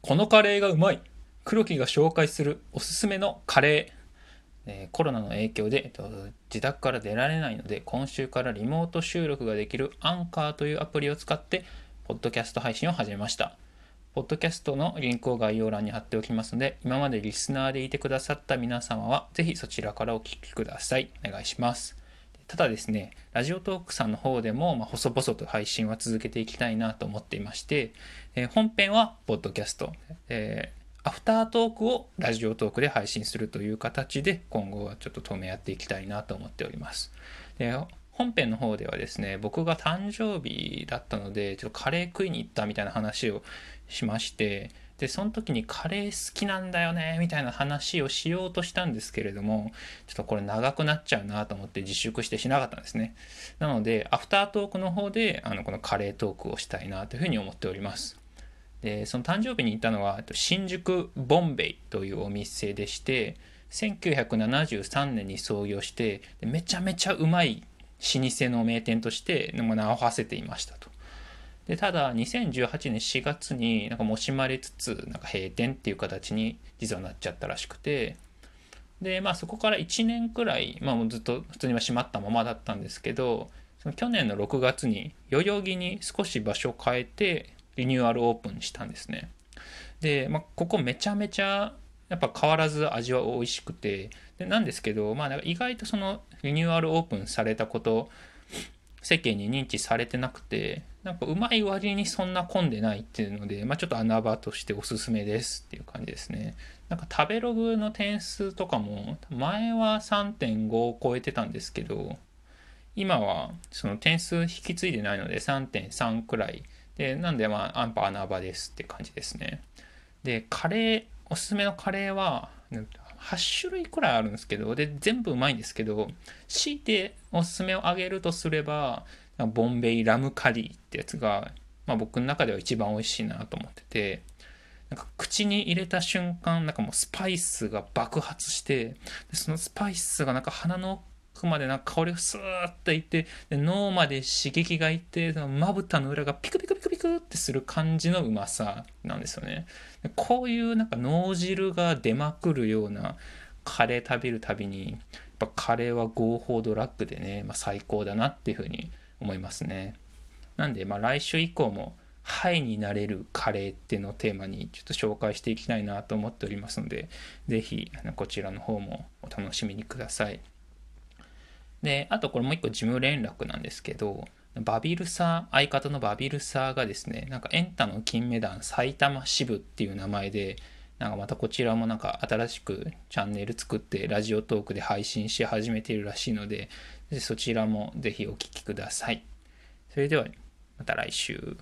このカレーがうまい。黒木が紹介するおすすめのカレー。えコロナの影響で、えっと、自宅から出られないので今週からリモート収録ができるアンカーというアプリを使ってポッドキャスト配信を始めました。ポッドキャストのリンクを概要欄に貼っておきますので今までリスナーでいてくださった皆様はぜひそちらからお聞きください。お願いします。ただですね、ラジオトークさんの方でも、まあ、細々と配信は続けていきたいなと思っていまして、えー本編はポッドキャスト、えーアフタートークをラジオトークで配信するという形で今後はちょっと当面やっていきたいなと思っております。で本編の方ではですね、僕が誕生日だったので、ちょっとカレー食いに行ったみたいな話をしまして、で、その時にカレー好きなんだよね、みたいな話をしようとしたんですけれども、ちょっとこれ長くなっちゃうなと思って自粛してしなかったんですね。なので、アフタートークの方で、あの、このカレートークをしたいなというふうに思っております。で、その誕生日に行ったのは、新宿ボンベイというお店でして、1973年に創業して、めちゃめちゃうまい老舗の名店として名を馳せていましたと。でただ2018年4月になんか惜しまれつつなんか閉店っていう形に実はなっちゃったらしくて。でまあそこから1年くらい、まあ、もうずっと普通には閉まったままだったんですけどその去年の6月に代々木に少し場所を変えてリニューアルオープンしたんですね。で、まあ、ここめちゃめちゃやっぱ変わらず味は美味しくてでなんですけど、まあ、意外とそのリニューアルオープンされたこと世間に認知されてなくてなんかうまい割にそんな混んでないっていうので、まあ、ちょっと穴場としておすすめですっていう感じですね。なんか食べログの点数とかも前は3.5を超えてたんですけど今はその点数引き継いでないので3.3くらい。でなんでまあアンパ穴場ですって感じですね。でカレーおすすめのカレーは8種類くらいあるんですけどで全部うまいんですけど強いておすすめをあげるとすればボンベイラムカリーってやつが、まあ、僕の中では一番美味しいなと思っててなんか口に入れた瞬間なんかもうスパイスが爆発してでそのスパイスがなんか鼻の奥までなんか香りがスーッといってで脳まで刺激がいってまぶたの裏がピクピクピクピクってする感じのうまさなんですよね。こういうなんか脳汁が出まくるようなカレー食べるたびにやっぱカレーは合法ドラッグでね、まあ、最高だなっていうふうに思いますね。なんでまあ来週以降もハイになれるカレーっていうのをテーマにちょっと紹介していきたいなと思っておりますのでぜひこちらの方もお楽しみにください。であとこれもう一個事務連絡なんですけどバビルサー相方のバビルサーがですねなんかエンタの金メダル埼玉支部っていう名前でなんかまたこちらもなんか新しくチャンネル作ってラジオトークで配信し始めているらしいのでそちらもぜひお聴きくださいそれではまた来週。